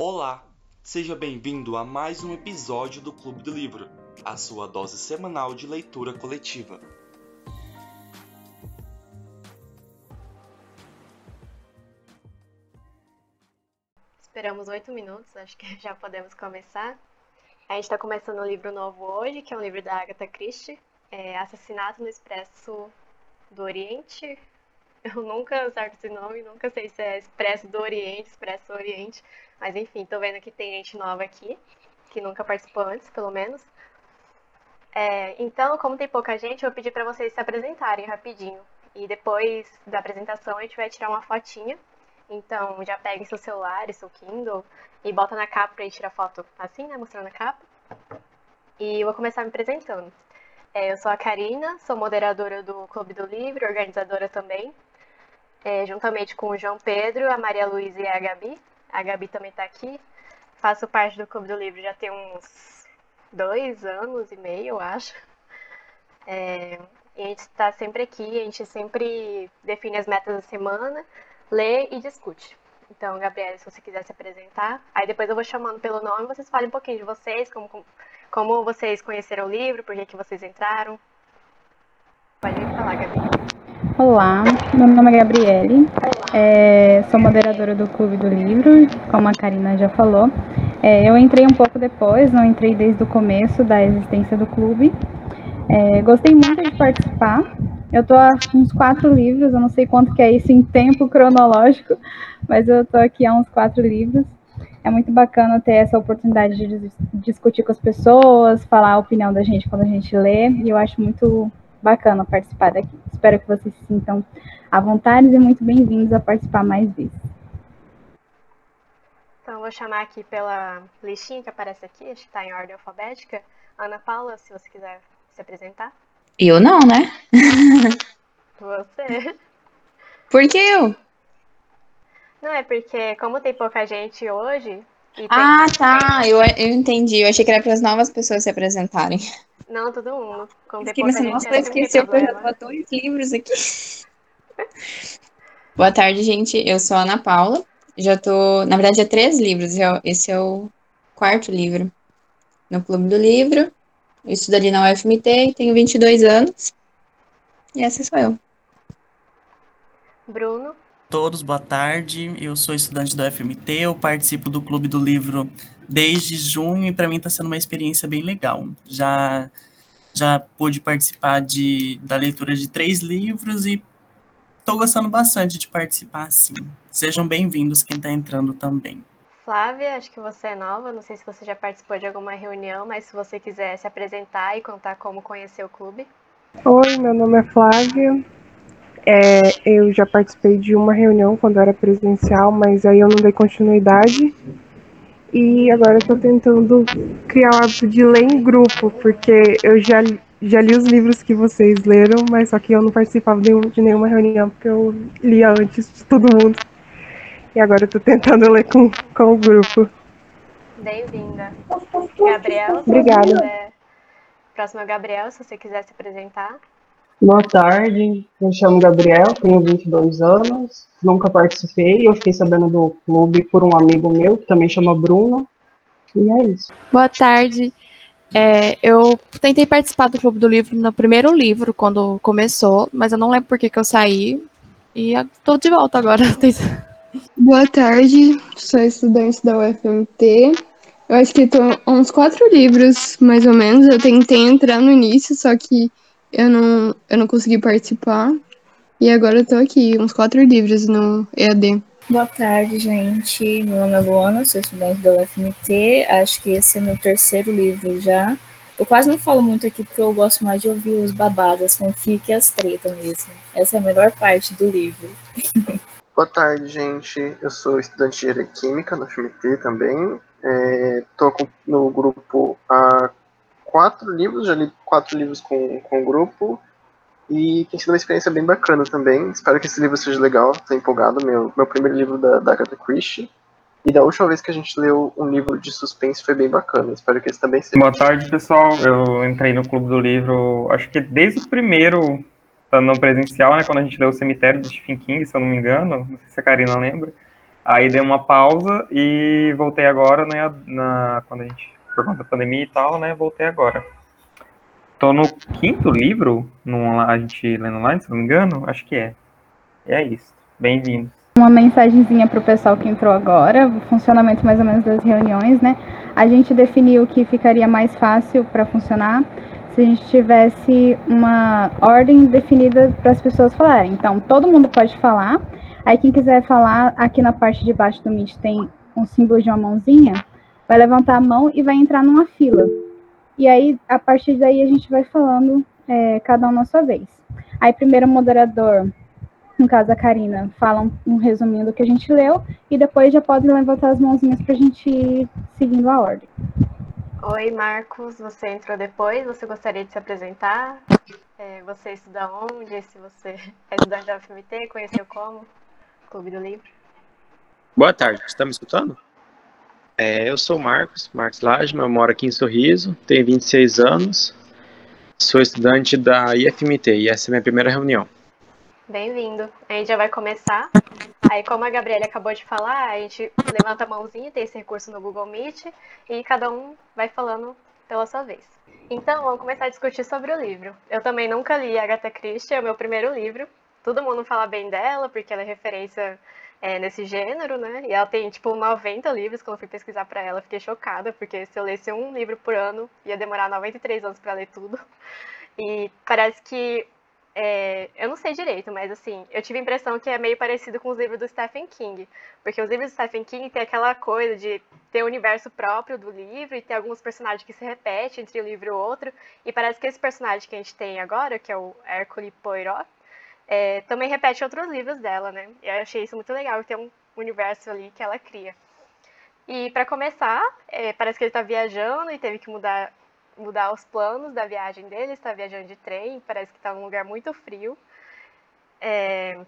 Olá, seja bem-vindo a mais um episódio do Clube do Livro, a sua dose semanal de leitura coletiva. Esperamos oito minutos, acho que já podemos começar. A gente está começando um livro novo hoje, que é um livro da Agatha Christie, é Assassinato no Expresso do Oriente. Eu nunca acerto esse nome, nunca sei se é Expresso do Oriente, Expresso Oriente, mas enfim, tô vendo que tem gente nova aqui, que nunca participou antes, pelo menos. É, então, como tem pouca gente, eu vou pedir para vocês se apresentarem rapidinho. E depois da apresentação a gente vai tirar uma fotinha então já pegue seu celular, seu Kindle e bota na capa gente tirar foto assim, né? Mostrando a capa. E vou começar me apresentando. É, eu sou a Karina, sou moderadora do Clube do Livro, organizadora também. É, juntamente com o João Pedro, a Maria Luísa e a Gabi. A Gabi também está aqui. Faço parte do Clube do Livro já tem uns dois anos e meio, eu acho. É, e a gente está sempre aqui, a gente sempre define as metas da semana lê e discute. Então, Gabriela, se você quiser se apresentar, aí depois eu vou chamando pelo nome, vocês falem um pouquinho de vocês, como, como vocês conheceram o livro, por que, que vocês entraram. Pode falar, Gabi. Olá, meu nome é Gabriele, é, sou moderadora do Clube do Livro, como a Karina já falou. É, eu entrei um pouco depois, não entrei desde o começo da existência do clube. É, gostei muito de participar, eu tô há uns quatro livros, eu não sei quanto que é isso em tempo cronológico, mas eu tô aqui há uns quatro livros. É muito bacana ter essa oportunidade de discutir com as pessoas, falar a opinião da gente quando a gente lê, e eu acho muito bacana participar daqui. Espero que vocês se sintam à vontade e muito bem-vindos a participar mais vezes. Então, vou chamar aqui pela listinha que aparece aqui, acho que está em ordem alfabética. Ana Paula, se você quiser se apresentar. Eu não, né? Você. Por que eu? Não, é porque como tem pouca gente hoje. Ah, tá. Eu, eu entendi. Eu achei que era para as novas pessoas se apresentarem. Não, todo mundo. Pouca gente, nossa, esqueceu que eu já dois livros aqui. Boa tarde, gente. Eu sou a Ana Paula. Já tô. Na verdade, é três livros. Esse é o quarto livro no Clube do Livro. Eu estudo ali na UFMT, tenho 22 anos. E essa sou eu. Bruno. Todos, boa tarde. Eu sou estudante da UFMT, eu participo do Clube do Livro desde junho e para mim está sendo uma experiência bem legal. Já já pude participar de, da leitura de três livros e estou gostando bastante de participar, sim. Sejam bem-vindos quem está entrando também. Flávia, acho que você é nova, não sei se você já participou de alguma reunião, mas se você quiser se apresentar e contar como conheceu o clube. Oi, meu nome é Flávia. É, eu já participei de uma reunião quando era presencial, mas aí eu não dei continuidade. E agora estou tentando criar o hábito de ler em grupo, porque eu já, já li os livros que vocês leram, mas só que eu não participava de nenhuma reunião, porque eu lia antes de todo mundo. E agora eu tô tentando ler com, com o grupo. Bem-vinda. Gabriel, Obrigada. Quiser... Próximo é o Gabriel, se você quiser se apresentar. Boa tarde, me chamo Gabriel, tenho 22 anos, nunca participei, eu fiquei sabendo do clube por um amigo meu, que também chama Bruno, e é isso. Boa tarde, é, eu tentei participar do Clube do Livro no primeiro livro, quando começou, mas eu não lembro por que, que eu saí, e estou de volta agora. Boa tarde, sou estudante da UFMT. Eu acho que estou uns quatro livros, mais ou menos. Eu tentei entrar no início, só que eu não, eu não consegui participar. E agora eu tô aqui, uns quatro livros no EAD. Boa tarde, gente. Meu nome é Luana, sou estudante da UFMT. Acho que esse é meu terceiro livro já. Eu quase não falo muito aqui porque eu gosto mais de ouvir os babados, as fanfic e as tretas mesmo. Essa é a melhor parte do livro. Boa tarde, gente. Eu sou estudante de química no FMT também. Estou é, no grupo há quatro livros, já li quatro livros com, com o grupo. E tem sido uma experiência bem bacana também. Espero que esse livro seja legal, estou empolgado. Meu, meu primeiro livro da, da Agatha Christie. E da última vez que a gente leu um livro de suspense foi bem bacana. Espero que esse também seja. Boa tarde, pessoal. Eu entrei no Clube do Livro, acho que desde o primeiro no presencial, né, quando a gente leu o Cemitério do Stephen King, se eu não me engano, não sei se a Karina lembra. Aí dei uma pausa e voltei agora, né? Na, quando a gente, por conta da pandemia e tal, né? Voltei agora. Tô no quinto livro, no, a gente lendo online, se não me engano, acho que é. É isso. Bem-vindo. Uma mensagenzinha para o pessoal que entrou agora, o funcionamento mais ou menos das reuniões, né? A gente definiu que ficaria mais fácil para funcionar se a gente tivesse uma ordem definida para as pessoas falarem. Então, todo mundo pode falar. Aí, quem quiser falar, aqui na parte de baixo do Meet tem um símbolo de uma mãozinha, vai levantar a mão e vai entrar numa fila. E aí, a partir daí, a gente vai falando é, cada um na sua vez. Aí, primeiro o moderador, no caso a Karina, fala um, um resuminho do que a gente leu e depois já podem levantar as mãozinhas para a gente ir seguindo a ordem. Oi, Marcos, você entrou depois, você gostaria de se apresentar? É, você estuda onde? Se você é estudante da UFMT, conheceu como? Clube do Livro. Boa tarde, você está me escutando? É, eu sou o Marcos, Marcos Lajma, eu moro aqui em Sorriso, tenho 26 anos, sou estudante da IFMT e essa é minha primeira reunião. Bem-vindo. A gente já vai começar. Aí, como a Gabriela acabou de falar, a gente levanta a mãozinha, tem esse recurso no Google Meet, e cada um vai falando pela sua vez. Então, vamos começar a discutir sobre o livro. Eu também nunca li Agatha Christie, é o meu primeiro livro. Todo mundo fala bem dela, porque ela é referência é, nesse gênero, né? E ela tem, tipo, 90 livros. Quando eu fui pesquisar para ela, fiquei chocada, porque se eu lesse um livro por ano, ia demorar 93 anos para ler tudo. E parece que. É, eu não sei direito, mas assim, eu tive a impressão que é meio parecido com os livros do Stephen King. Porque os livros do Stephen King tem aquela coisa de ter o um universo próprio do livro e ter alguns personagens que se repetem entre um livro e outro. E parece que esse personagem que a gente tem agora, que é o Hercule Poirot, é, também repete outros livros dela, né? Eu achei isso muito legal, ter um universo ali que ela cria. E para começar, é, parece que ele está viajando e teve que mudar, mudar os planos da viagem dele. Está viajando de trem, parece que está num lugar muito frio. É,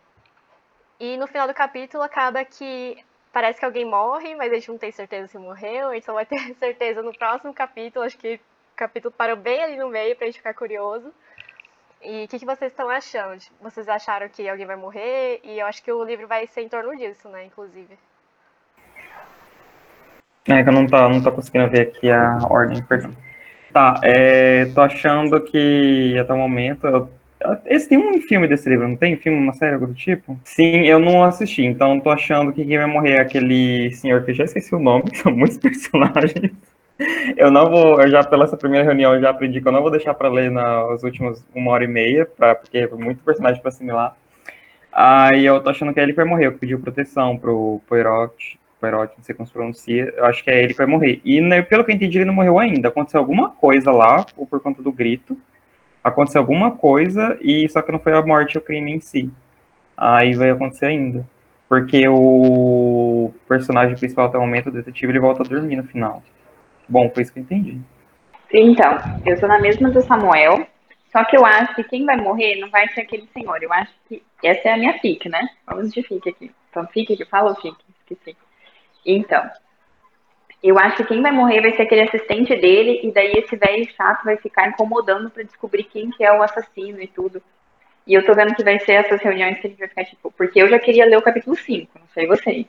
e no final do capítulo acaba que parece que alguém morre, mas a gente não tem certeza se morreu. A gente só vai ter certeza no próximo capítulo. Acho que o capítulo parou bem ali no meio para gente ficar curioso. E o que, que, vocês estão achando? Vocês acharam que alguém vai morrer? E eu acho que o livro vai ser em torno disso, né, inclusive. É que eu não tô, não tô conseguindo ver aqui a ordem, perdão. Tá, é, tô achando que até o momento. Eu, esse tem um filme desse livro, não tem? Filme, uma série, algo do tipo? Sim, eu não assisti, então tô achando que quem vai morrer é aquele senhor que já esqueci o nome, são muitos personagens. Eu não vou, eu já pela essa primeira reunião eu já aprendi que eu não vou deixar para ler nas últimas uma hora e meia, pra, porque é muito personagem para assimilar. Aí eu tô achando que é ele que vai morrer, que pediu proteção pro Poirot, Poirot, não sei como se pronuncia, eu acho que é ele que vai morrer. E né, pelo que eu entendi, ele não morreu ainda. Aconteceu alguma coisa lá, ou por conta do grito, aconteceu alguma coisa, e só que não foi a morte o crime em si. Aí vai acontecer ainda. Porque o personagem principal até o momento, o detetive, ele volta a dormir no final. Bom, foi isso que eu entendi. Então, eu sou na mesma do Samuel, só que eu acho que quem vai morrer não vai ser aquele senhor. Eu acho que essa é a minha fic, né? Vamos de fic aqui. Então, fic que fala ou fic? Esqueci. Então, eu acho que quem vai morrer vai ser aquele assistente dele, e daí esse velho chato vai ficar incomodando para descobrir quem que é o assassino e tudo. E eu tô vendo que vai ser essas reuniões que a gente vai ficar, tipo, porque eu já queria ler o capítulo 5, não sei vocês.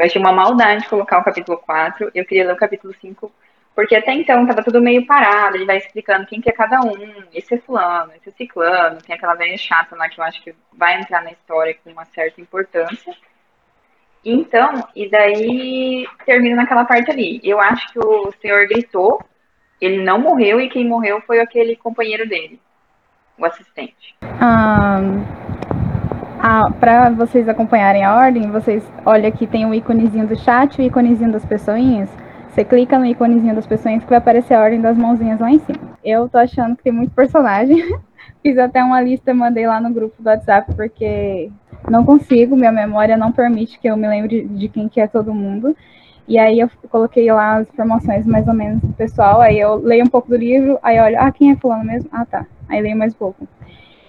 Eu achei uma maldade colocar o capítulo 4. Eu queria ler o capítulo 5, porque até então tava tudo meio parado. Ele vai explicando quem que é cada um. Esse é fulano, esse é ciclano. Tem aquela velha chata lá que eu acho que vai entrar na história com uma certa importância. Então, e daí termina naquela parte ali. Eu acho que o senhor gritou, ele não morreu e quem morreu foi aquele companheiro dele, o assistente. Um, para vocês acompanharem a ordem, vocês olham aqui tem o íconezinho do chat e o íconezinho das pessoinhas. Você clica no íconezinho das pessoinhas que vai aparecer a ordem das mãozinhas lá em cima. Eu tô achando que tem muito personagem. Fiz até uma lista, mandei lá no grupo do WhatsApp, porque não consigo, minha memória não permite que eu me lembre de quem que é todo mundo. E aí eu coloquei lá as informações mais ou menos do pessoal, aí eu leio um pouco do livro, aí olho, ah, quem é fulano mesmo? Ah, tá. Aí leio mais um pouco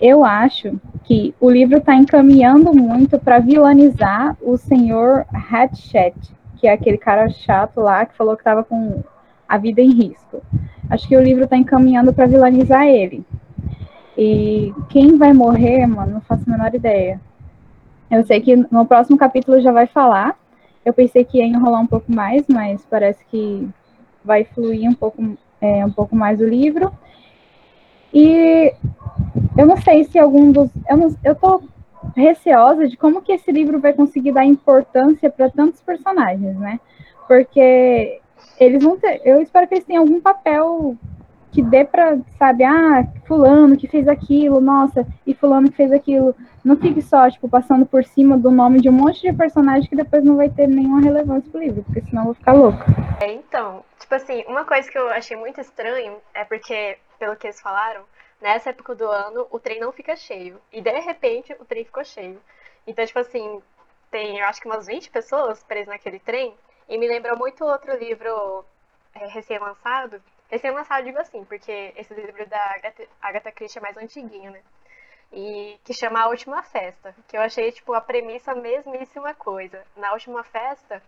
eu acho que o livro está encaminhando muito para vilanizar o senhor Hatchet, que é aquele cara chato lá que falou que estava com a vida em risco. Acho que o livro está encaminhando para vilanizar ele. E quem vai morrer, mano, não faço a menor ideia. Eu sei que no próximo capítulo já vai falar, Eu pensei que ia enrolar um pouco mais, mas parece que vai fluir um pouco, é, um pouco mais o livro. E eu não sei se algum dos. Eu, não, eu tô receosa de como que esse livro vai conseguir dar importância para tantos personagens, né? Porque eles vão ter. Eu espero que eles tenham algum papel que dê para, sabe, ah, fulano que fez aquilo, nossa, e fulano que fez aquilo. Não fique só, tipo, passando por cima do nome de um monte de personagem que depois não vai ter nenhuma relevância pro livro, porque senão eu vou ficar louca. É, então, tipo assim, uma coisa que eu achei muito estranho é porque, pelo que eles falaram, nessa época do ano o trem não fica cheio. E de repente o trem ficou cheio. Então, tipo assim, tem eu acho que umas 20 pessoas presas naquele trem. E me lembrou muito outro livro é, recém-lançado, Recém-lançado, digo assim, porque esse livro da Agatha Christie é mais antiguinho, né? E que chama A Última Festa, que eu achei, tipo, a premissa mesmíssima coisa. Na Última Festa,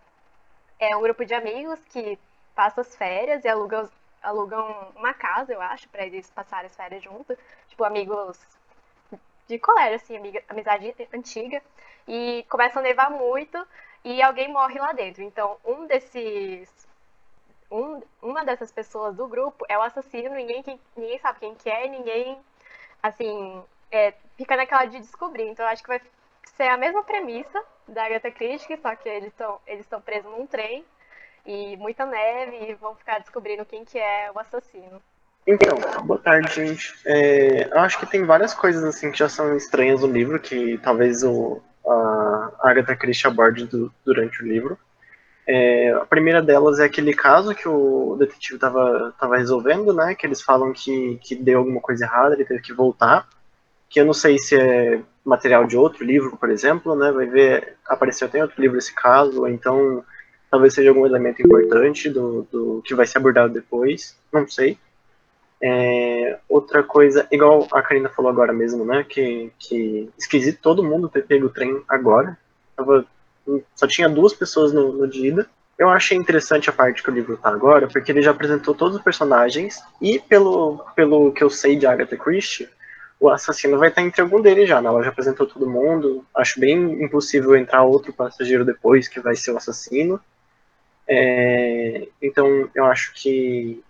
é um grupo de amigos que passa as férias e alugam, alugam uma casa, eu acho, para eles passarem as férias juntos. Tipo, amigos de colégio, assim, amiga, amizade antiga. E começa a nevar muito e alguém morre lá dentro. Então, um desses um, uma dessas pessoas do grupo é o assassino, ninguém, ninguém sabe quem que é, ninguém, assim, é, fica naquela de descobrir. Então, acho que vai ser a mesma premissa da Agatha Christie, só que eles estão eles presos num trem e muita neve e vão ficar descobrindo quem que é o assassino. Então, boa tarde, gente. É, eu acho que tem várias coisas assim que já são estranhas no livro, que talvez o, a Agatha Christie aborde do, durante o livro. É, a primeira delas é aquele caso que o detetive estava tava resolvendo, né? Que eles falam que, que deu alguma coisa errada, ele teve que voltar. Que eu não sei se é material de outro livro, por exemplo, né? Vai ver, apareceu até em outro livro esse caso, ou então talvez seja algum elemento importante do, do que vai ser abordado depois, não sei. É, outra coisa, igual a Karina falou agora mesmo, né? Que, que esquisito todo mundo ter pego o trem agora. Tava só tinha duas pessoas no, no Dida. Eu achei interessante a parte que o livro tá agora, porque ele já apresentou todos os personagens, e pelo, pelo que eu sei de Agatha Christie, o assassino vai estar entre algum deles já, né? Ela já apresentou todo mundo. Acho bem impossível entrar outro passageiro depois que vai ser o assassino. É, então eu acho que,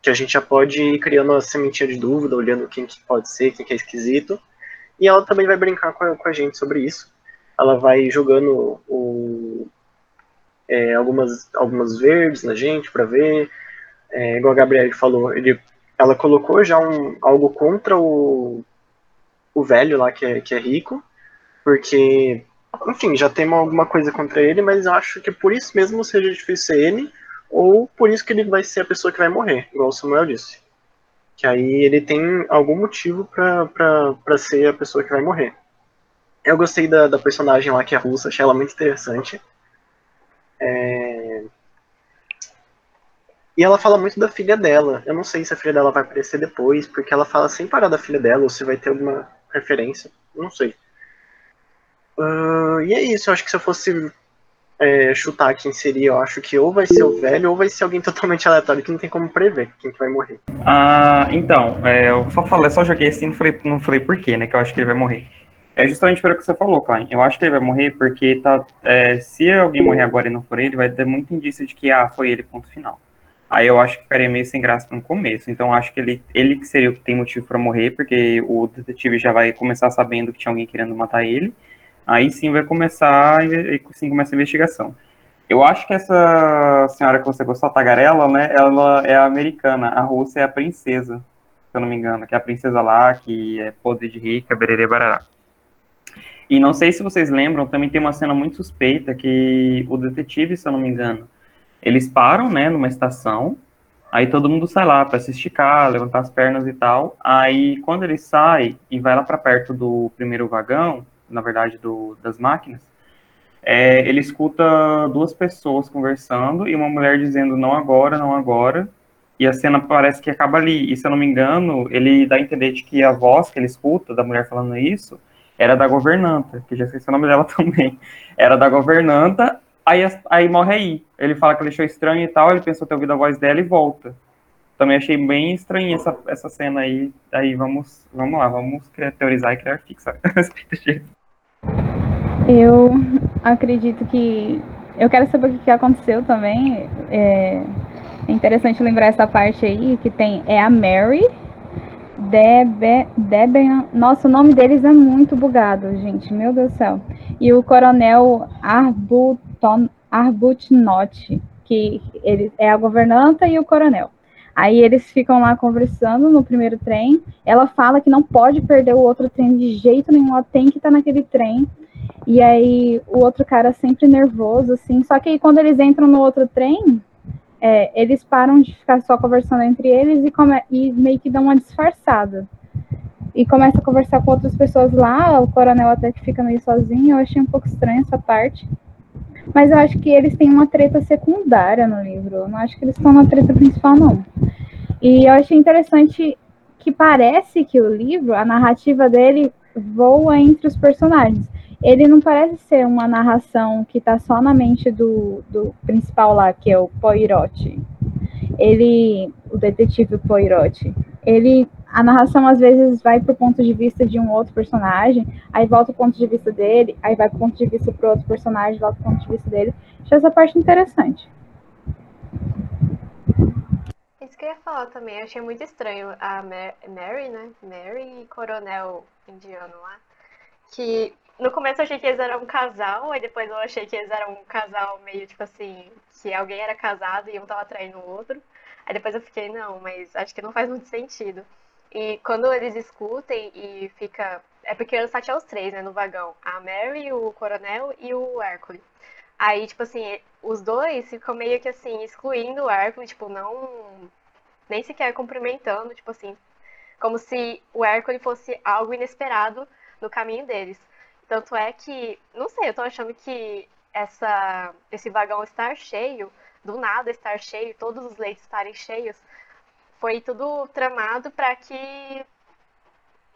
que a gente já pode ir criando uma sementinha de dúvida, olhando quem que pode ser, quem que é esquisito. E ela também vai brincar com a, com a gente sobre isso ela vai jogando o, é, algumas, algumas verdes na gente para ver. É, igual a Gabriele falou, ele, ela colocou já um, algo contra o, o velho lá que é, que é rico, porque, enfim, já tem alguma coisa contra ele, mas acho que por isso mesmo seja difícil ser ele, ou por isso que ele vai ser a pessoa que vai morrer, igual o Samuel disse. Que aí ele tem algum motivo para ser a pessoa que vai morrer. Eu gostei da, da personagem lá que é russa, achei ela muito interessante. É... E ela fala muito da filha dela. Eu não sei se a filha dela vai aparecer depois, porque ela fala sem parar da filha dela, ou se vai ter alguma referência. Não sei. Uh, e é isso, eu acho que se eu fosse é, chutar quem seria, eu acho que ou vai ser o velho ou vai ser alguém totalmente aleatório que não tem como prever quem que vai morrer. Ah, então, é, eu só falei, só joguei assim, não falei, não falei por quê, né? Que eu acho que ele vai morrer. É justamente pelo que você falou, Klein. Eu acho que ele vai morrer porque tá, é, se alguém morrer agora e não for ele, vai ter muito indício de que ah, foi ele, ponto final. Aí eu acho que ficaria meio sem graça no começo. Então acho que ele, ele que seria o que tem motivo para morrer, porque o detetive já vai começar sabendo que tinha alguém querendo matar ele. Aí sim vai começar, sim começa a investigação. Eu acho que essa senhora que você gostou, a Tagarela, né? Ela é americana. A Rússia é a princesa, se eu não me engano, que é a princesa lá, que é poder de rica, bererê barará. E não sei se vocês lembram, também tem uma cena muito suspeita que o detetive, se eu não me engano, eles param, né, numa estação, aí todo mundo sai lá para se esticar, levantar as pernas e tal. Aí quando ele sai e vai lá para perto do primeiro vagão, na verdade do, das máquinas, é, ele escuta duas pessoas conversando e uma mulher dizendo não agora, não agora. E a cena parece que acaba ali. E se eu não me engano, ele dá a entender de que a voz que ele escuta da mulher falando isso era da governanta, que já esqueci o nome dela também. Era da governanta, aí, aí morre aí. Ele fala que ele achou estranho e tal, ele pensou ter ouvido a voz dela e volta. Também achei bem estranha essa, essa cena aí. Aí vamos, vamos lá, vamos teorizar e criar fixa. Eu acredito que eu quero saber o que aconteceu também. É, interessante lembrar essa parte aí, que tem é a Mary, Debe, Deben, nossa, o nome deles é muito bugado, gente, meu Deus do céu. E o coronel Arbuton, Arbuthnot, que ele é a governanta e o coronel. Aí eles ficam lá conversando no primeiro trem. Ela fala que não pode perder o outro trem de jeito nenhum, ela tem que estar naquele trem. E aí o outro cara sempre nervoso, assim. Só que aí, quando eles entram no outro trem, é, eles param de ficar só conversando entre eles e, come e meio que dão uma disfarçada. E começa a conversar com outras pessoas lá, o coronel até que fica meio sozinho. Eu achei um pouco estranho essa parte. Mas eu acho que eles têm uma treta secundária no livro. Eu não acho que eles estão na treta principal, não. E eu achei interessante que parece que o livro, a narrativa dele, voa entre os personagens. Ele não parece ser uma narração que está só na mente do, do principal lá, que é o Poirot. Ele, o detetive Poirot, ele a narração às vezes vai para o ponto de vista de um outro personagem, aí volta o ponto de vista dele, aí vai para o ponto de vista para outro personagem, volta o ponto de vista dele. Achei essa parte interessante. Isso que eu ia falar também, achei muito estranho a Mary, né? Mary Coronel indiano lá. Que no começo eu achei que eles eram um casal, aí depois eu achei que eles eram um casal meio tipo assim, que alguém era casado e um tava traindo o outro. Aí depois eu fiquei, não, mas acho que não faz muito sentido. E quando eles escutem e fica. É porque só tinha os três, né, no vagão. A Mary, o Coronel e o Hércules. Aí, tipo assim, os dois ficam meio que assim, excluindo o Hércules, tipo, não. Nem sequer cumprimentando, tipo assim. Como se o Hércules fosse algo inesperado no caminho deles. Tanto é que, não sei, eu tô achando que essa, esse vagão estar cheio, do nada estar cheio, todos os leitos estarem cheios, foi tudo tramado para que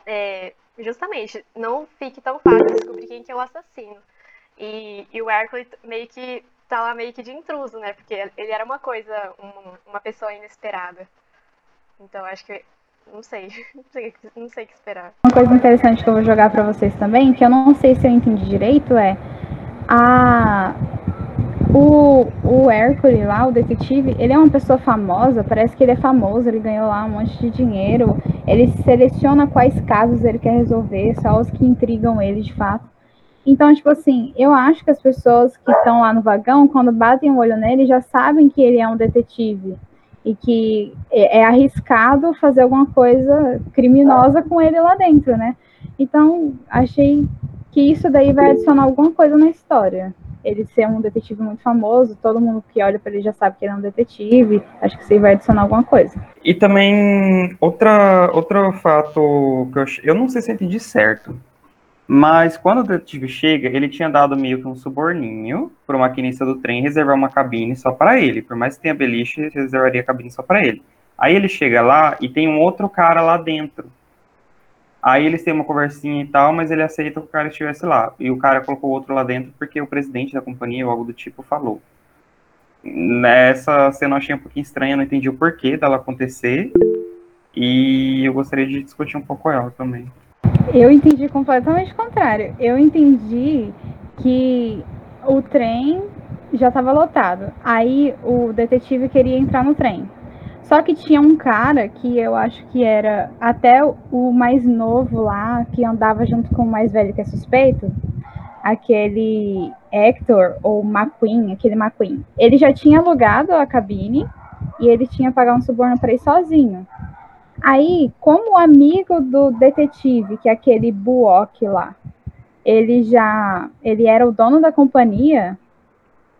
é, justamente não fique tão fácil descobrir quem que é o assassino. E, e o Hércules meio que tá lá meio que de intruso, né? Porque ele era uma coisa, uma, uma pessoa inesperada. Então acho que não sei, não sei, não sei o que esperar. Uma coisa interessante que eu vou jogar para vocês também, que eu não sei se eu entendi direito, é a o, o Hércules lá, o detetive, ele é uma pessoa famosa, parece que ele é famoso, ele ganhou lá um monte de dinheiro, ele seleciona quais casos ele quer resolver, só os que intrigam ele de fato. Então, tipo assim, eu acho que as pessoas que estão lá no vagão, quando batem o olho nele, já sabem que ele é um detetive e que é, é arriscado fazer alguma coisa criminosa com ele lá dentro, né? Então, achei que isso daí vai adicionar alguma coisa na história ele ser um detetive muito famoso, todo mundo que olha para ele já sabe que ele é um detetive. Acho que isso aí vai adicionar alguma coisa. E também, outra, outro fato que eu, eu não sei se eu entendi certo, mas quando o detetive chega, ele tinha dado meio que um suborninho para o maquinista do trem reservar uma cabine só para ele. Por mais que tenha beliche, reservaria a cabine só para ele. Aí ele chega lá e tem um outro cara lá dentro. Aí eles têm uma conversinha e tal, mas ele aceita que o cara estivesse lá. E o cara colocou outro lá dentro porque o presidente da companhia ou algo do tipo falou. Nessa cena eu achei um pouquinho estranha, não entendi o porquê dela acontecer. E eu gostaria de discutir um pouco ela também. Eu entendi completamente o contrário. Eu entendi que o trem já estava lotado. Aí o detetive queria entrar no trem. Só que tinha um cara que eu acho que era até o mais novo lá, que andava junto com o mais velho que é suspeito, aquele Hector ou McQueen, aquele McQueen. Ele já tinha alugado a cabine e ele tinha pagar um suborno para ir sozinho. Aí, como amigo do detetive, que é aquele Buok lá, ele já, ele era o dono da companhia,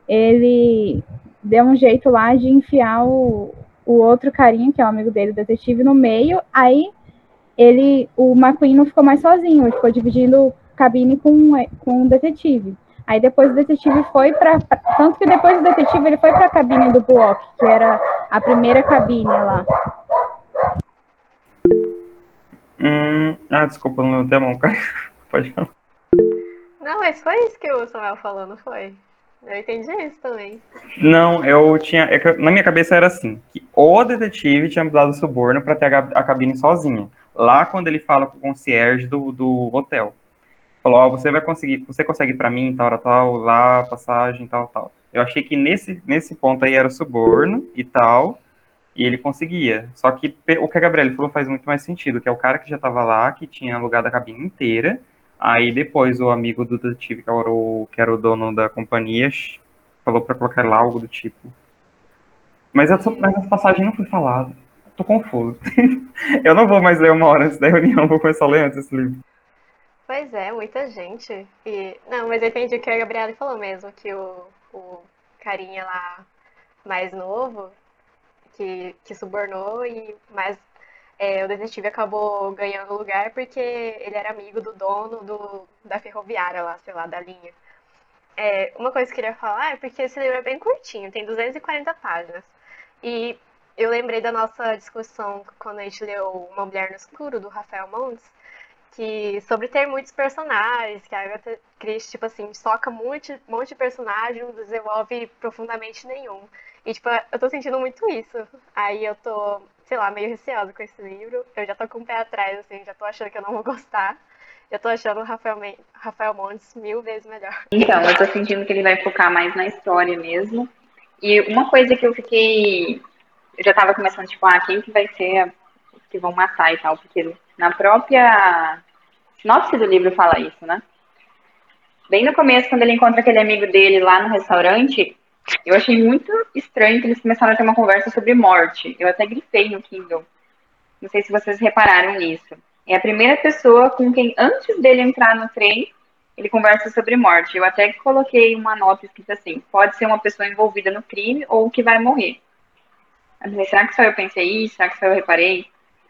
ele deu um jeito lá de enfiar o, o outro carinha, que é o amigo dele, o detetive, no meio. Aí ele, o McQueen não ficou mais sozinho, ele ficou dividindo cabine com, com o detetive. Aí depois o detetive foi para tanto que depois do detetive ele foi para a cabine do Block, que era a primeira cabine lá. Hum, ah, desculpa, não deu a mão, cara. Pode falar. Não, mas foi isso que o Samuel falou, não foi? Eu entendi isso também. Não, eu tinha. É na minha cabeça era assim: que o detetive tinha me dado suborno para ter a, a, cabine sozinho. Lá quando ele fala com o concierge do, do hotel. Falou, ó, oh, você vai conseguir, você consegue para mim, tal, tal, lá, passagem, tal, tal. Eu achei que nesse, nesse ponto aí era suborno e tal, e ele conseguia. Só que o que a Gabriela falou faz muito mais sentido, que é o cara que já estava lá, que tinha alugado a cabine inteira, aí depois o amigo do detetive, que era o, que era o dono da companhia, falou para colocar lá algo do tipo. Mas essa, mas essa passagem não foi falada. Tô confuso. eu não vou mais ler uma hora antes da reunião, vou começar a ler antes esse livro. Pois é, muita gente. E, não, mas eu entendi o que a Gabriela falou mesmo, que o, o carinha lá mais novo, que, que subornou, e mas é, o detetive acabou ganhando lugar porque ele era amigo do dono do, da ferroviária lá, sei lá, da linha. É, uma coisa que eu queria falar é porque esse livro é bem curtinho, tem 240 páginas. E eu lembrei da nossa discussão quando a gente leu Uma Mulher no Escuro, do Rafael Montes, que sobre ter muitos personagens, que a Agatha Christie, tipo assim, soca um monte, monte de personagem, não desenvolve profundamente nenhum. E, tipo, eu tô sentindo muito isso. Aí eu tô, sei lá, meio receosa com esse livro. Eu já tô com o pé atrás, assim, já tô achando que eu não vou gostar. Eu tô achando o Rafael, Rafael Montes mil vezes melhor. Então, eu tô sentindo que ele vai focar mais na história mesmo. E uma coisa que eu fiquei. Eu já tava começando, tipo, ah, quem que vai ser que vão matar e tal, porque na própria sinopse do livro fala isso, né? Bem no começo, quando ele encontra aquele amigo dele lá no restaurante, eu achei muito estranho que eles começaram a ter uma conversa sobre morte. Eu até grifei no Kindle. Não sei se vocês repararam nisso. É a primeira pessoa com quem, antes dele entrar no trem, ele conversa sobre morte. Eu até coloquei uma nota escrita assim: pode ser uma pessoa envolvida no crime ou que vai morrer. será que só eu pensei isso? Será que só eu reparei?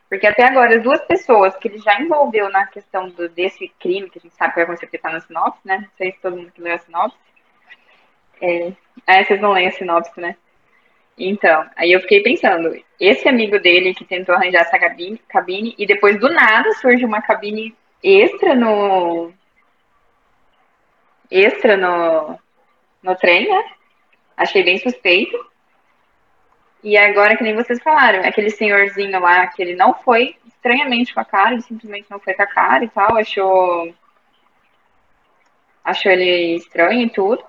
Porque até agora, as duas pessoas que ele já envolveu na questão do, desse crime, que a gente sabe que vai acontecer porque está na sinopse, né? Não sei se todo mundo que leu a sinopse. É... Ah, vocês não leem a sinopse, né? Então, aí eu fiquei pensando, esse amigo dele que tentou arranjar essa cabine, cabine e depois do nada surge uma cabine extra no extra no, no trem, né? Achei bem suspeito. E agora, que nem vocês falaram, aquele senhorzinho lá, que ele não foi estranhamente com a cara, ele simplesmente não foi com a cara e tal, achou. Achou ele estranho e tudo.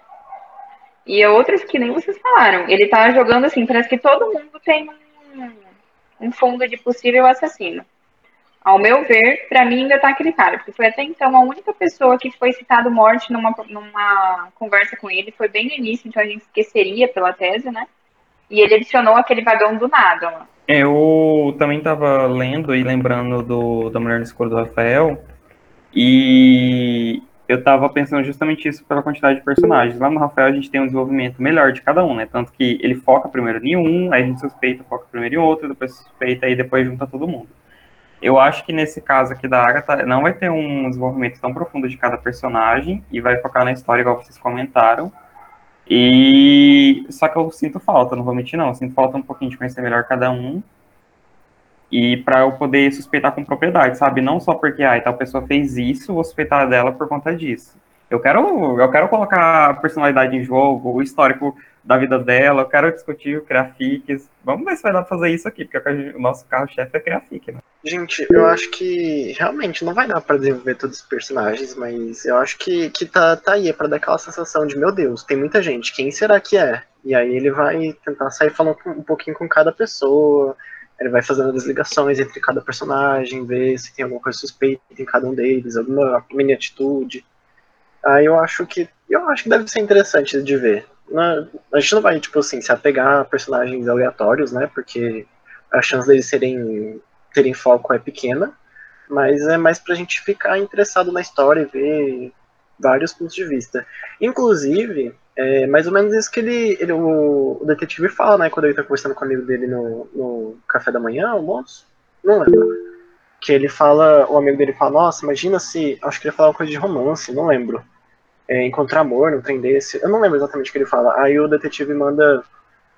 E outros que nem vocês falaram, ele tá jogando assim, parece que todo mundo tem um, fundo de possível assassino. Ao meu ver, para mim ainda tá aquele cara, porque foi até então a única pessoa que foi citado morte numa, numa conversa com ele, foi bem no início, então a gente esqueceria pela tese, né? E ele adicionou aquele vagão do nada. Eu também estava lendo e lembrando do, da Mulher no Escuro do Rafael, e eu estava pensando justamente isso pela quantidade de personagens. Lá no Rafael a gente tem um desenvolvimento melhor de cada um, né? Tanto que ele foca primeiro em um, aí a gente suspeita, foca primeiro em outro, depois suspeita e depois junta todo mundo. Eu acho que nesse caso aqui da Agatha não vai ter um desenvolvimento tão profundo de cada personagem e vai focar na história, igual vocês comentaram. E só que eu sinto falta, não vou mentir não, eu sinto falta um pouquinho de conhecer melhor cada um. E para eu poder suspeitar com propriedade, sabe? Não só porque ah, tal pessoa fez isso, vou suspeitar dela por conta disso. Eu quero, eu quero colocar a personalidade em jogo, o histórico da vida dela, eu quero discutir, criar fics. Vamos ver se vai dar pra fazer isso aqui, porque o nosso carro-chefe é criar fic, né? Gente, eu acho que realmente não vai dar para desenvolver todos os personagens, mas eu acho que, que tá, tá aí, é pra dar aquela sensação de, meu Deus, tem muita gente, quem será que é? E aí ele vai tentar sair falando um pouquinho com cada pessoa, ele vai fazendo as ligações entre cada personagem, ver se tem alguma coisa suspeita em cada um deles, alguma mini atitude. Aí eu acho que eu acho que deve ser interessante de ver. A gente não vai, tipo assim, se apegar a personagens aleatórios, né? Porque a chance deles serem terem foco é pequena, mas é mais pra gente ficar interessado na história e ver vários pontos de vista. Inclusive, é mais ou menos isso que ele, ele o, o, detetive fala, né, quando ele tá conversando com o amigo dele no, no café da manhã, almoço, não lembro. Que ele fala, o amigo dele fala, nossa, imagina se, acho que ele fala uma coisa de romance, não lembro. É, encontrar amor num trem desse, eu não lembro exatamente o que ele fala. Aí o detetive manda,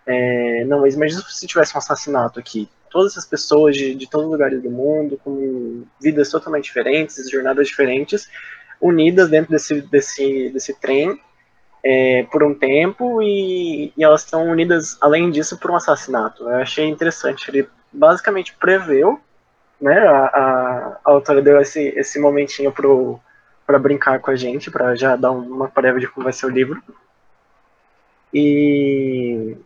é, não, mas imagina se tivesse um assassinato aqui todas essas pessoas de, de todos os lugares do mundo, com vidas totalmente diferentes, jornadas diferentes, unidas dentro desse, desse, desse trem é, por um tempo e, e, elas estão unidas, além disso, por um assassinato. Eu achei interessante. Ele basicamente preveu, né, a, a, a autora deu esse, esse momentinho para brincar com a gente, para já dar uma prévia de como vai ser o livro. E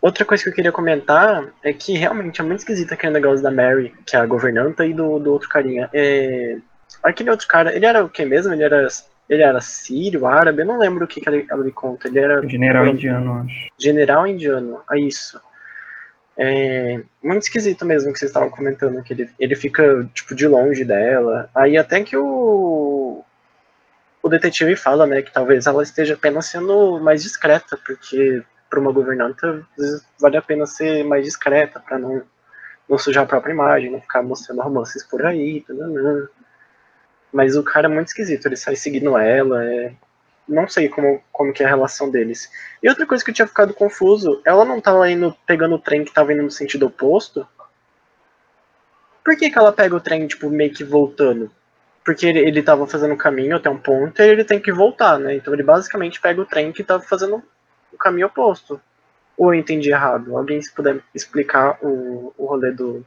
outra coisa que eu queria comentar é que realmente é muito esquisito aquele negócio da Mary, que é a governanta, e do, do outro carinha. É... Aquele outro cara, ele era o que mesmo? Ele era, ele era sírio, árabe? Eu não lembro o que, que ele, ele conta. Ele era. General indiano, acho. General indiano, é isso. É muito esquisito mesmo que vocês estavam comentando, que ele, ele fica, tipo, de longe dela. Aí até que o, o detetive fala, né, que talvez ela esteja apenas sendo mais discreta, porque para uma governanta às vezes vale a pena ser mais discreta, para não, não sujar a própria imagem, não ficar mostrando romances por aí, tananã. Mas o cara é muito esquisito, ele sai seguindo ela, é, não sei como, como que é a relação deles. E outra coisa que eu tinha ficado confuso, ela não tava indo pegando o trem que tava indo no sentido oposto? Por que, que ela pega o trem, tipo, meio que voltando? Porque ele, ele tava fazendo o caminho até um ponto e ele tem que voltar, né? Então ele basicamente pega o trem que tava fazendo o caminho oposto. Ou eu entendi errado? Alguém se puder explicar o, o rolê do,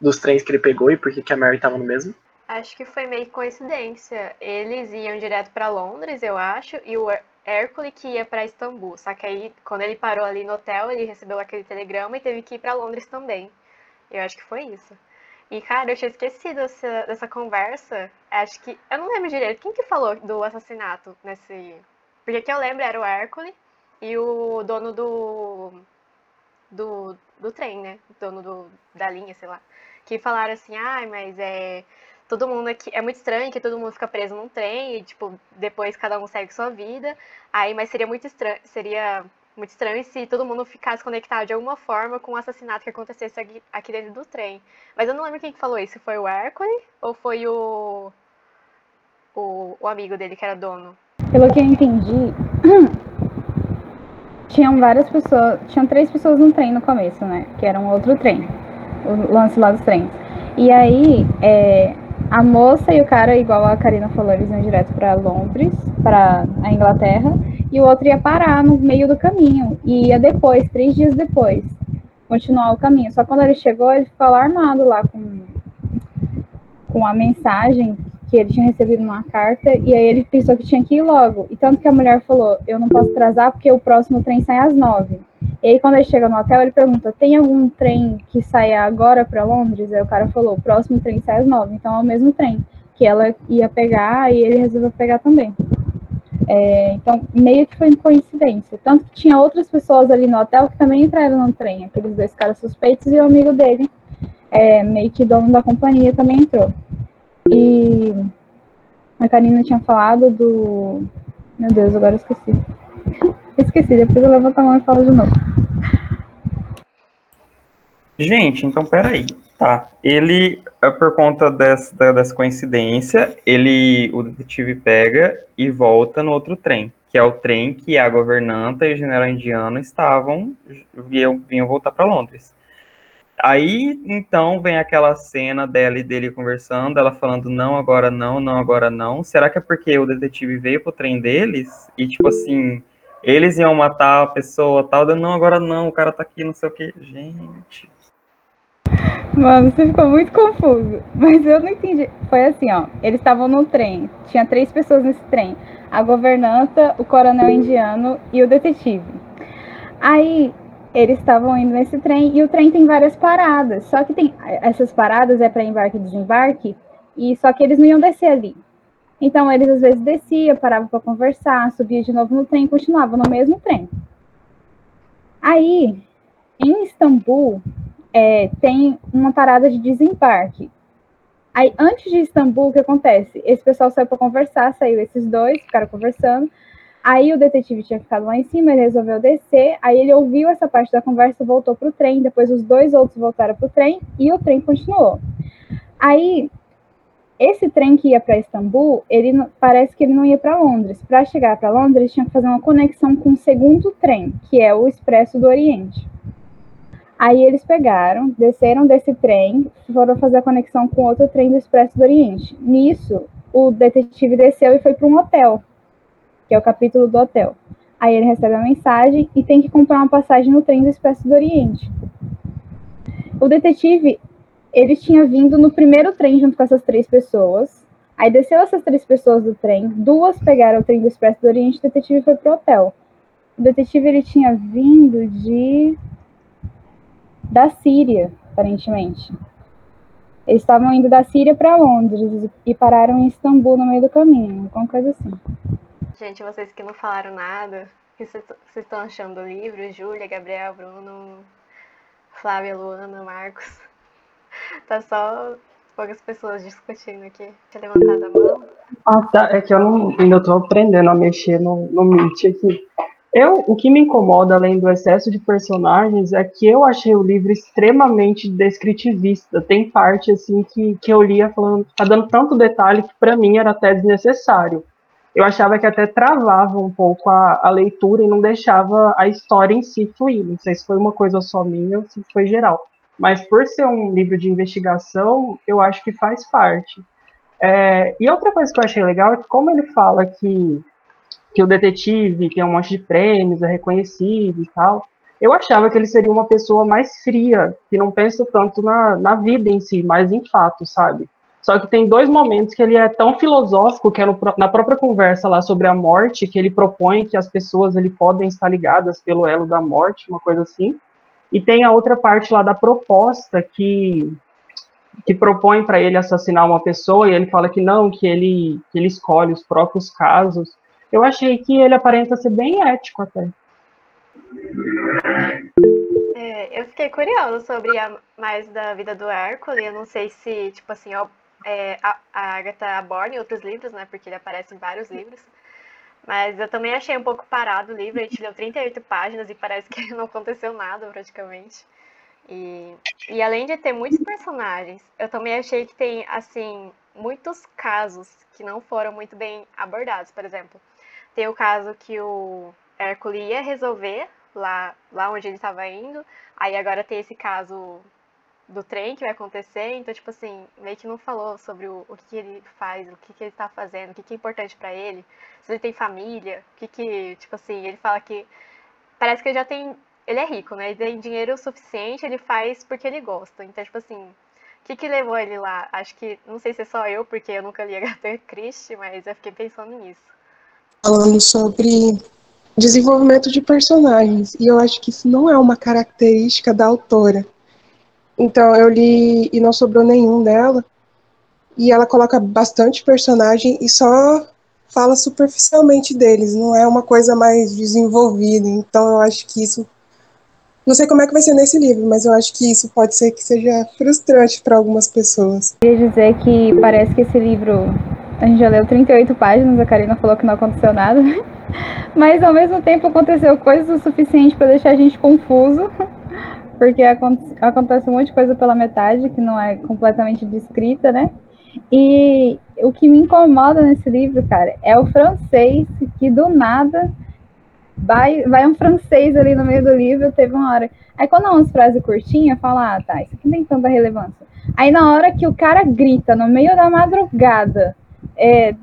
dos trens que ele pegou e por que, que a Mary tava no mesmo? Acho que foi meio coincidência. Eles iam direto para Londres, eu acho, e o Hércules que ia para Istambul. Só que aí, quando ele parou ali no hotel, ele recebeu aquele telegrama e teve que ir para Londres também. Eu acho que foi isso. E, cara, eu tinha esquecido dessa, dessa conversa. Acho que. Eu não lembro direito. Quem que falou do assassinato nesse. Porque que eu lembro era o Hércules e o dono do. Do, do trem, né? O dono do, da linha, sei lá. Que falaram assim: ai, ah, mas é todo mundo aqui. É muito estranho que todo mundo fica preso num trem e, tipo, depois cada um segue sua vida. Aí, mas seria muito estranho. Seria muito estranho se todo mundo ficasse conectado de alguma forma com o assassinato que acontecesse aqui, aqui dentro do trem. Mas eu não lembro quem que falou isso. Foi o Hércules ou foi o, o, o amigo dele que era dono? Pelo que eu entendi, tinham várias pessoas. Tinham três pessoas no trem no começo, né? Que era um outro trem. O lance lá dos trens. E aí, é, a moça e o cara, igual a Karina falou, eles iam direto para Londres, para a Inglaterra, e o outro ia parar no meio do caminho. E ia depois, três dias depois, continuar o caminho. Só quando ele chegou, ele ficou alarmado lá com, com a mensagem que ele tinha recebido uma carta, e aí ele pensou que tinha que ir logo. E tanto que a mulher falou: Eu não posso atrasar porque o próximo trem sai às nove. E aí, quando ele chega no hotel, ele pergunta: tem algum trem que saia agora para Londres? Aí o cara falou: o próximo trem sai às nove. Então é o mesmo trem que ela ia pegar e ele resolveu pegar também. É, então, meio que foi coincidência. Tanto que tinha outras pessoas ali no hotel que também entraram no trem, aqueles dois caras suspeitos e o amigo dele, é, meio que dono da companhia, também entrou. E a Karina tinha falado do. Meu Deus, agora eu esqueci. Esqueci, depois eu levanto a mão e falo de novo. Gente, então peraí. Tá. Ele, é por conta dessa, dessa coincidência, ele, o detetive pega e volta no outro trem, que é o trem que a governanta e o general indiano estavam, vinham, vinham voltar para Londres. Aí, então, vem aquela cena dela e dele conversando, ela falando não, agora não, não, agora não. Será que é porque o detetive veio pro trem deles e, tipo assim, eles iam matar a pessoa tal, não, agora não, o cara tá aqui, não sei o que. Gente. Mano, você ficou muito confuso. Mas eu não entendi. Foi assim, ó. Eles estavam no trem. Tinha três pessoas nesse trem. A governanta, o coronel indiano e o detetive. Aí eles estavam indo nesse trem e o trem tem várias paradas. Só que tem essas paradas é para embarque e desembarque, e só que eles não iam descer ali. Então eles às vezes desciam, paravam para conversar, subia de novo no trem, continuavam no mesmo trem. Aí, em Istambul, é, tem uma parada de desembarque. Aí, antes de Istambul, o que acontece? Esse pessoal saiu para conversar, saiu esses dois, ficaram conversando. Aí o detetive tinha ficado lá em cima, ele resolveu descer. Aí ele ouviu essa parte da conversa, voltou pro trem. Depois os dois outros voltaram pro trem e o trem continuou. Aí esse trem que ia para Istambul, ele parece que ele não ia para Londres. Para chegar para Londres, tinha que fazer uma conexão com o segundo trem, que é o Expresso do Oriente. Aí eles pegaram, desceram desse trem, foram fazer a conexão com outro trem do Expresso do Oriente. Nisso, o detetive desceu e foi para um hotel que é o capítulo do hotel. Aí ele recebe a mensagem e tem que comprar uma passagem no trem do Expresso do Oriente. O detetive, ele tinha vindo no primeiro trem junto com essas três pessoas. Aí desceu essas três pessoas do trem, duas pegaram o trem do Expresso do Oriente, o detetive foi pro hotel. o detetive ele tinha vindo de da Síria, aparentemente. Eles estavam indo da Síria para Londres e pararam em Istambul no meio do caminho, alguma coisa assim. Gente, vocês que não falaram nada, o que vocês estão achando do livro? Júlia, Gabriel, Bruno, Flávia, Luana, Marcos. Tá só poucas pessoas discutindo aqui. Tinha levantado a mão. Ah, tá. É que eu não, ainda tô aprendendo a mexer no, no Meet aqui. Eu, o que me incomoda, além do excesso de personagens, é que eu achei o livro extremamente descritivista. Tem parte, assim, que, que eu lia falando, tá dando tanto detalhe que para mim era até desnecessário. Eu achava que até travava um pouco a, a leitura e não deixava a história em si fluir. Não sei se foi uma coisa só minha ou se foi geral. Mas por ser um livro de investigação, eu acho que faz parte. É, e outra coisa que eu achei legal é que como ele fala que que o detetive tem um monte de prêmios, é reconhecido e tal. Eu achava que ele seria uma pessoa mais fria, que não pensa tanto na, na vida em si, mas em fatos, sabe? Só que tem dois momentos que ele é tão filosófico, que é no, na própria conversa lá sobre a morte, que ele propõe que as pessoas ele podem estar ligadas pelo elo da morte, uma coisa assim. E tem a outra parte lá da proposta que que propõe para ele assassinar uma pessoa e ele fala que não, que ele que ele escolhe os próprios casos eu achei que ele aparenta ser bem ético até. É, eu fiquei curiosa sobre a, mais da vida do Hércules. Eu não sei se, tipo assim, é, a, a Agatha aborda em outros livros, né? Porque ele aparece em vários livros. Mas eu também achei um pouco parado o livro. A gente leu 38 páginas e parece que não aconteceu nada praticamente. E, e além de ter muitos personagens, eu também achei que tem, assim, muitos casos que não foram muito bem abordados. Por exemplo, tem o caso que o Hércules ia resolver lá, lá onde ele estava indo. Aí agora tem esse caso do trem que vai acontecer. Então, tipo assim, meio que não falou sobre o, o que ele faz, o que, que ele está fazendo, o que, que é importante para ele, se ele tem família, o que que, tipo assim, ele fala que parece que ele já tem, ele é rico, né? Ele tem dinheiro suficiente, ele faz porque ele gosta. Então, tipo assim, o que que levou ele lá? Acho que, não sei se é só eu, porque eu nunca li Agatha Christie, mas eu fiquei pensando nisso falando sobre desenvolvimento de personagens, e eu acho que isso não é uma característica da autora. Então eu li e não sobrou nenhum dela, e ela coloca bastante personagem e só fala superficialmente deles, não é uma coisa mais desenvolvida. Então eu acho que isso não sei como é que vai ser nesse livro, mas eu acho que isso pode ser que seja frustrante para algumas pessoas. Eu queria dizer que parece que esse livro a gente já leu 38 páginas, a Karina falou que não aconteceu nada. Mas ao mesmo tempo aconteceu coisas o suficiente para deixar a gente confuso. Porque acontece um monte de coisa pela metade que não é completamente descrita, né? E o que me incomoda nesse livro, cara, é o francês que do nada vai, vai um francês ali no meio do livro, teve uma hora. Aí quando é umas frases curtinhas, fala, ah, tá, isso aqui não tem tanta relevância. Aí na hora que o cara grita no meio da madrugada, é,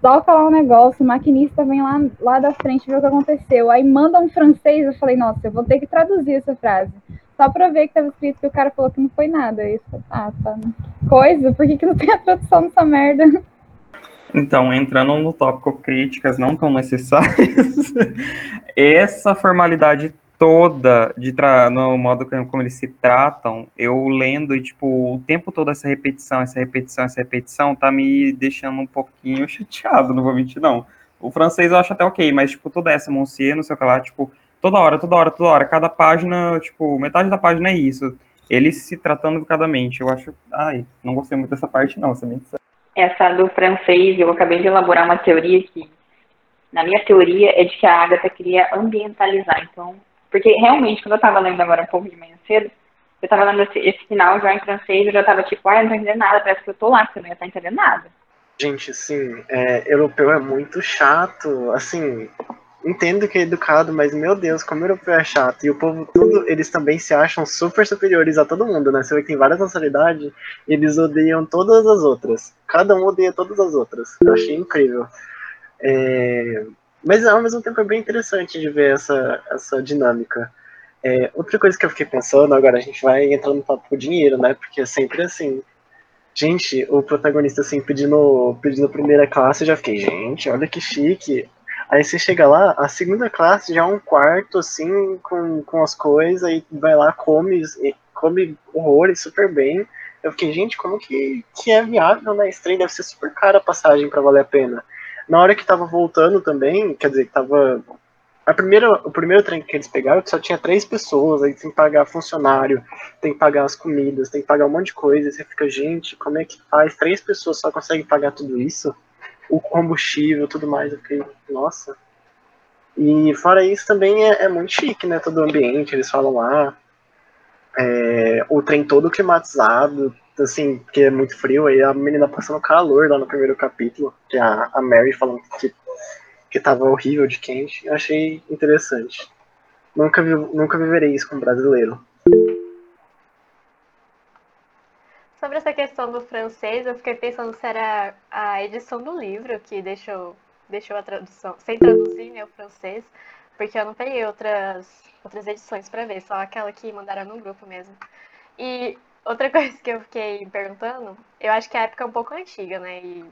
toca lá um negócio, o maquinista vem lá, lá da frente ver o que aconteceu. Aí manda um francês, eu falei, nossa, eu vou ter que traduzir essa frase. Só pra ver que estava escrito que o cara falou que não foi nada. Eu ah, tá. Coisa, por que, que não tem a tradução dessa merda? Então, entrando no tópico críticas não tão necessárias, essa formalidade toda de no modo como eles se tratam, eu lendo e tipo, o tempo todo essa repetição, essa repetição, essa repetição, tá me deixando um pouquinho chateado, não vou mentir, não. O francês eu acho até ok, mas tipo, toda essa Monsieur, não sei o que lá, tipo, toda hora, toda hora, toda hora, cada página, tipo, metade da página é isso. Eles se tratando educadamente, eu acho, ai, não gostei muito dessa parte não, você me Essa do francês, eu acabei de elaborar uma teoria que, na minha teoria, é de que a Agatha queria ambientalizar, então porque realmente, quando eu tava lendo agora um pouco de manhã cedo, eu tava lendo esse, esse final já em francês, eu já tava tipo, ah, eu não tô entendendo nada, parece que eu tô lá, porque eu não ia estar entendendo nada. Gente, sim, é, europeu é muito chato, assim, entendo que é educado, mas meu Deus, como europeu é chato. E o povo tudo, eles também se acham super superiores a todo mundo, né? Você vê que tem várias nacionalidades, eles odeiam todas as outras. Cada um odeia todas as outras. Eu achei incrível. É, mas ao mesmo tempo é bem interessante de ver essa, essa dinâmica. É, outra coisa que eu fiquei pensando, agora a gente vai entrar no papo dinheiro, né? Porque é sempre assim. Gente, o protagonista assim pedindo, pedindo primeira classe, eu já fiquei, gente, olha que chique. Aí você chega lá, a segunda classe já é um quarto, assim, com, com as coisas, e vai lá, come, come horrores super bem. Eu fiquei, gente, como que, que é viável, né? Esse trem deve ser super cara a passagem para valer a pena. Na hora que tava voltando também, quer dizer, que tava. A primeira, o primeiro trem que eles pegaram só tinha três pessoas, aí tem que pagar funcionário, tem que pagar as comidas, tem que pagar um monte de coisa. E você fica, gente, como é que faz? Três pessoas só conseguem pagar tudo isso? O combustível tudo mais. Eu fiquei, nossa. E fora isso também é, é muito chique, né? Todo o ambiente, eles falam lá. É, o trem todo climatizado, assim, porque é muito frio, aí a menina passando calor lá no primeiro capítulo, que a, a Mary falando que, que tava horrível de quente. Eu achei interessante. Nunca, vi, nunca viverei isso com um brasileiro. Essa questão do francês, eu fiquei pensando se era a edição do livro que deixou, deixou a tradução, sem traduzir né, o francês, porque eu não peguei outras, outras edições para ver, só aquela que mandaram no grupo mesmo. E outra coisa que eu fiquei perguntando, eu acho que a época é um pouco antiga, né? E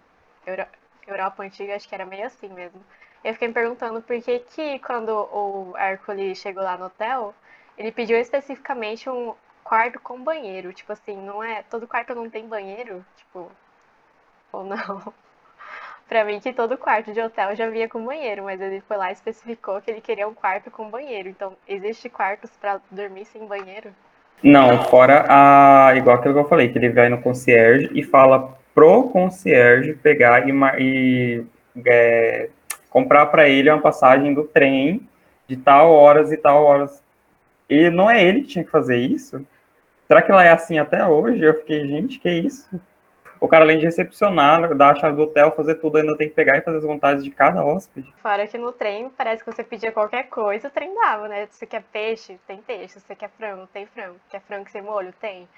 Euro, Europa antiga acho que era meio assim mesmo. Eu fiquei me perguntando por que que quando o Hércules chegou lá no hotel, ele pediu especificamente um, quarto com banheiro. Tipo assim, não é. Todo quarto não tem banheiro, tipo. Ou não. pra mim que todo quarto de hotel já vinha com banheiro, mas ele foi lá e especificou que ele queria um quarto com banheiro. Então, existe quartos para dormir sem banheiro? Não, fora a. igual aquilo que eu falei, que ele vai no concierge e fala pro concierge pegar e, e é, comprar para ele uma passagem do trem de tal horas e tal horas. E não é ele que tinha que fazer isso? Será que ela é assim até hoje? Eu fiquei, gente, que isso? O cara, além de recepcionar, dar a chave do hotel, fazer tudo, ainda tem que pegar e fazer as vontades de cada hóspede. Fora que no trem, parece que você pedia qualquer coisa, o trem dava, né? Você quer peixe, tem peixe. Você quer frango, tem frango. Quer frango sem molho? Tem.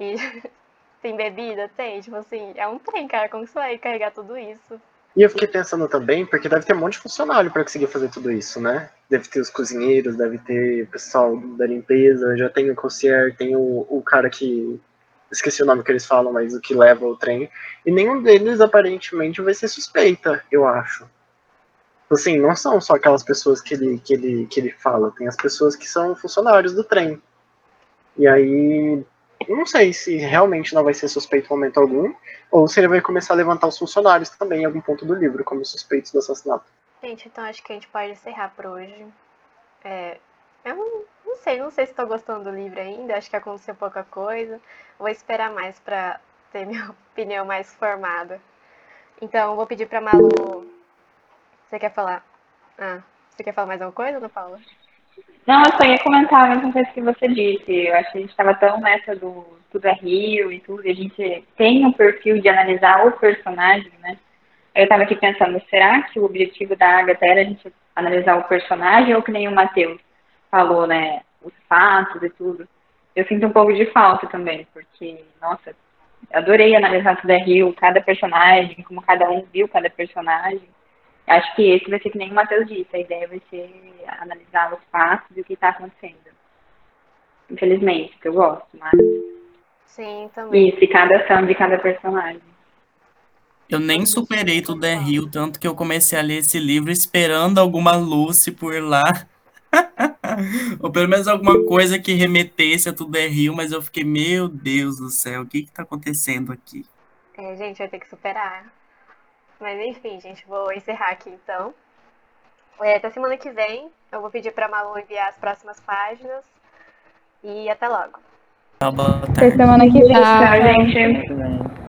E tem bebida? Tem. Tipo assim, é um trem, cara. Como você vai carregar tudo isso? E eu fiquei pensando também, porque deve ter um monte de funcionário para conseguir fazer tudo isso, né? Deve ter os cozinheiros, deve ter o pessoal da limpeza, já tem o concierge, tem o, o cara que. Esqueci o nome que eles falam, mas o que leva o trem. E nenhum deles aparentemente vai ser suspeita, eu acho. Assim, não são só aquelas pessoas que ele, que ele, que ele fala, tem as pessoas que são funcionários do trem. E aí não sei se realmente não vai ser suspeito em momento algum, ou se ele vai começar a levantar os funcionários também em algum ponto do livro, como suspeitos do assassinato. Gente, então acho que a gente pode encerrar por hoje. É, eu não, não, sei, não sei se estou gostando do livro ainda, acho que aconteceu pouca coisa. Vou esperar mais para ter minha opinião mais formada. Então, vou pedir para Malu. Você quer falar? Ah, você quer falar mais alguma coisa, Ana Paula? Não, eu só ia comentar a mesma coisa que você disse. Eu acho que a gente estava tão nessa do tudo é Rio e tudo, e a gente tem um perfil de analisar o personagem, né? Eu estava aqui pensando, será que o objetivo da Agatha era a gente analisar o personagem ou que nem o Matheus falou, né? Os fatos e tudo. Eu sinto um pouco de falta também, porque, nossa, adorei analisar tudo é Rio, cada personagem, como cada um viu cada personagem. Acho que esse vai ser que nem o Matheus disse, a ideia vai ser analisar os fatos e o que está acontecendo. Infelizmente, que eu gosto, mas. Sim, também. Isso, e cada ação de cada personagem. Eu nem superei tudo é Rio, tanto que eu comecei a ler esse livro esperando alguma Lucy por lá. Ou pelo menos alguma coisa que remetesse a tudo é Rio, mas eu fiquei, meu Deus do céu, o que que tá acontecendo aqui? É, gente, vai ter que superar. Mas enfim, gente, vou encerrar aqui então. É, até semana que vem, eu vou pedir pra Malu enviar as próximas páginas. E até logo. Tá, boa Até semana que vem. Tchau, gente.